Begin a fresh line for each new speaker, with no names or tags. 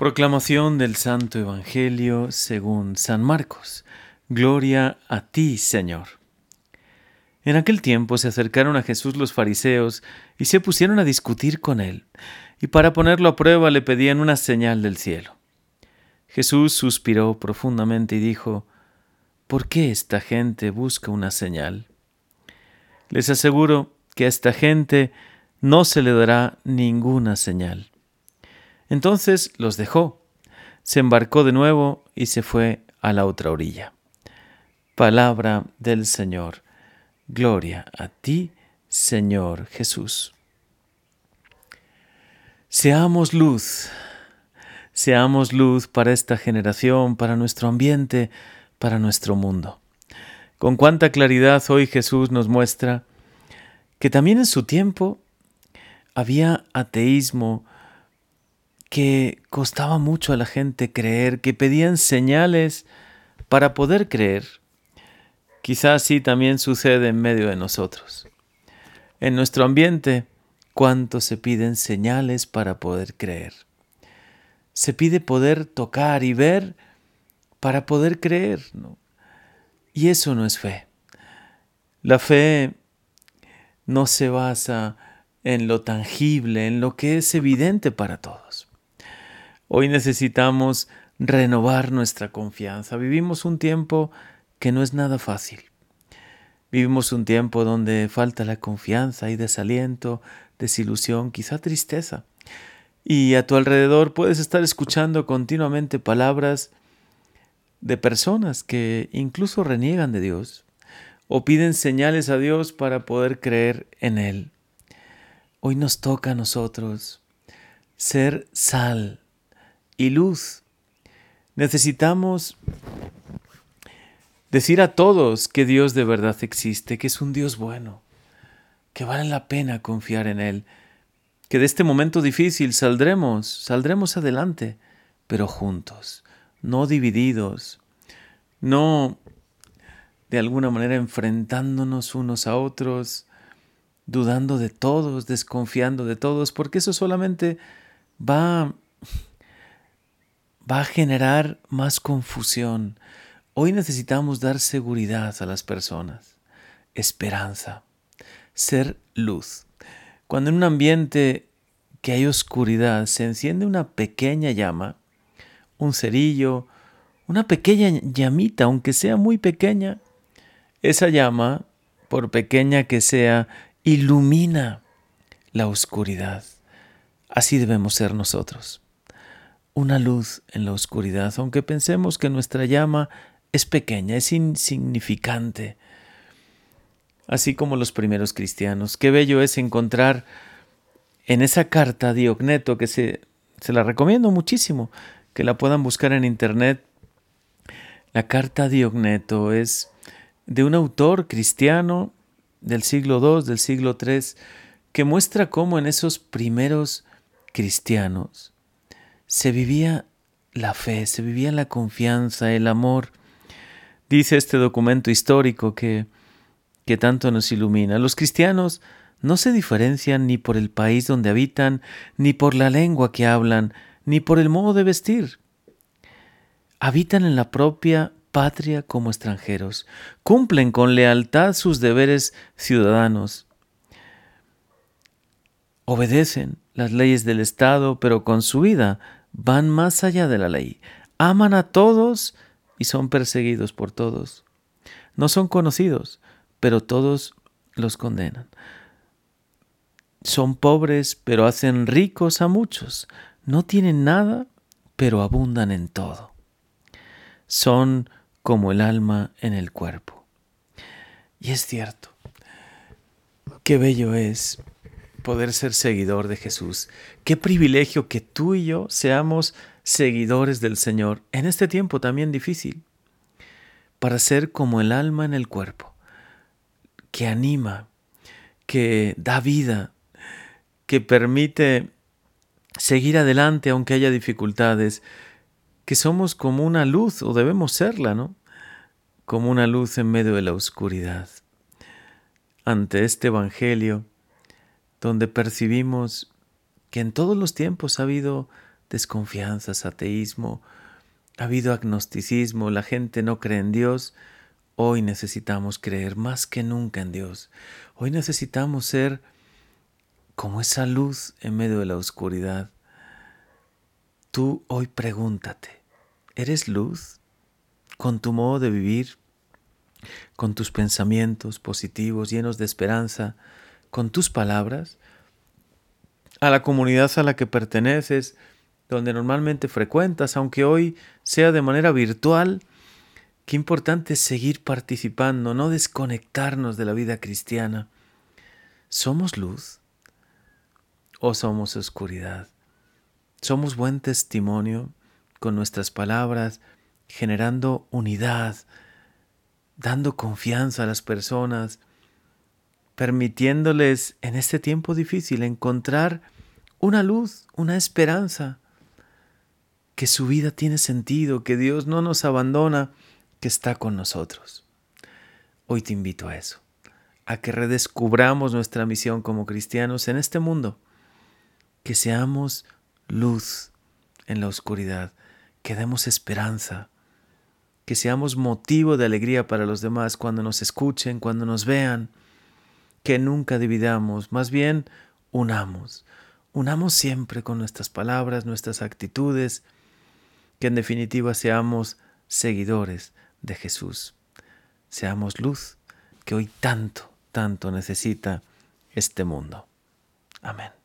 Proclamación del Santo Evangelio según San Marcos. Gloria a ti, Señor. En aquel tiempo se acercaron a Jesús los fariseos y se pusieron a discutir con él, y para ponerlo a prueba le pedían una señal del cielo. Jesús suspiró profundamente y dijo, ¿Por qué esta gente busca una señal? Les aseguro que a esta gente no se le dará ninguna señal. Entonces los dejó, se embarcó de nuevo y se fue a la otra orilla. Palabra del Señor. Gloria a ti, Señor Jesús. Seamos luz, seamos luz para esta generación, para nuestro ambiente, para nuestro mundo. Con cuánta claridad hoy Jesús nos muestra que también en su tiempo había ateísmo, que costaba mucho a la gente creer, que pedían señales para poder creer. Quizás así también sucede en medio de nosotros. En nuestro ambiente, ¿cuánto se piden señales para poder creer? Se pide poder tocar y ver para poder creer. Y eso no es fe. La fe no se basa en lo tangible, en lo que es evidente para todos. Hoy necesitamos renovar nuestra confianza. Vivimos un tiempo que no es nada fácil. Vivimos un tiempo donde falta la confianza y desaliento, desilusión, quizá tristeza. Y a tu alrededor puedes estar escuchando continuamente palabras de personas que incluso reniegan de Dios o piden señales a Dios para poder creer en Él. Hoy nos toca a nosotros ser sal y luz. Necesitamos decir a todos que Dios de verdad existe, que es un Dios bueno, que vale la pena confiar en Él, que de este momento difícil saldremos, saldremos adelante, pero juntos, no divididos, no de alguna manera enfrentándonos unos a otros, dudando de todos, desconfiando de todos, porque eso solamente va va a generar más confusión. Hoy necesitamos dar seguridad a las personas, esperanza, ser luz. Cuando en un ambiente que hay oscuridad se enciende una pequeña llama, un cerillo, una pequeña llamita, aunque sea muy pequeña, esa llama, por pequeña que sea, ilumina la oscuridad. Así debemos ser nosotros una luz en la oscuridad, aunque pensemos que nuestra llama es pequeña, es insignificante. Así como los primeros cristianos. Qué bello es encontrar en esa carta Diogneto, que se, se la recomiendo muchísimo, que la puedan buscar en internet. La carta Diogneto es de un autor cristiano del siglo II, del siglo III, que muestra cómo en esos primeros cristianos se vivía la fe, se vivía la confianza, el amor. Dice este documento histórico que, que tanto nos ilumina. Los cristianos no se diferencian ni por el país donde habitan, ni por la lengua que hablan, ni por el modo de vestir. Habitan en la propia patria como extranjeros, cumplen con lealtad sus deberes ciudadanos, obedecen las leyes del Estado, pero con su vida van más allá de la ley, aman a todos y son perseguidos por todos. No son conocidos, pero todos los condenan. Son pobres, pero hacen ricos a muchos. No tienen nada, pero abundan en todo. Son como el alma en el cuerpo. Y es cierto, qué bello es poder ser seguidor de Jesús. Qué privilegio que tú y yo seamos seguidores del Señor en este tiempo también difícil, para ser como el alma en el cuerpo, que anima, que da vida, que permite seguir adelante aunque haya dificultades, que somos como una luz, o debemos serla, ¿no? Como una luz en medio de la oscuridad. Ante este Evangelio, donde percibimos que en todos los tiempos ha habido desconfianzas, ateísmo, ha habido agnosticismo, la gente no cree en Dios. Hoy necesitamos creer más que nunca en Dios. Hoy necesitamos ser como esa luz en medio de la oscuridad. Tú hoy pregúntate, ¿eres luz? Con tu modo de vivir, con tus pensamientos positivos, llenos de esperanza, con tus palabras, a la comunidad a la que perteneces, donde normalmente frecuentas, aunque hoy sea de manera virtual, qué importante es seguir participando, no desconectarnos de la vida cristiana. ¿Somos luz o somos oscuridad? ¿Somos buen testimonio con nuestras palabras, generando unidad, dando confianza a las personas, permitiéndoles en este tiempo difícil encontrar una luz, una esperanza, que su vida tiene sentido, que Dios no nos abandona, que está con nosotros. Hoy te invito a eso, a que redescubramos nuestra misión como cristianos en este mundo, que seamos luz en la oscuridad, que demos esperanza, que seamos motivo de alegría para los demás cuando nos escuchen, cuando nos vean, que nunca dividamos, más bien unamos, unamos siempre con nuestras palabras, nuestras actitudes, que en definitiva seamos seguidores de Jesús. Seamos luz que hoy tanto, tanto necesita este mundo. Amén.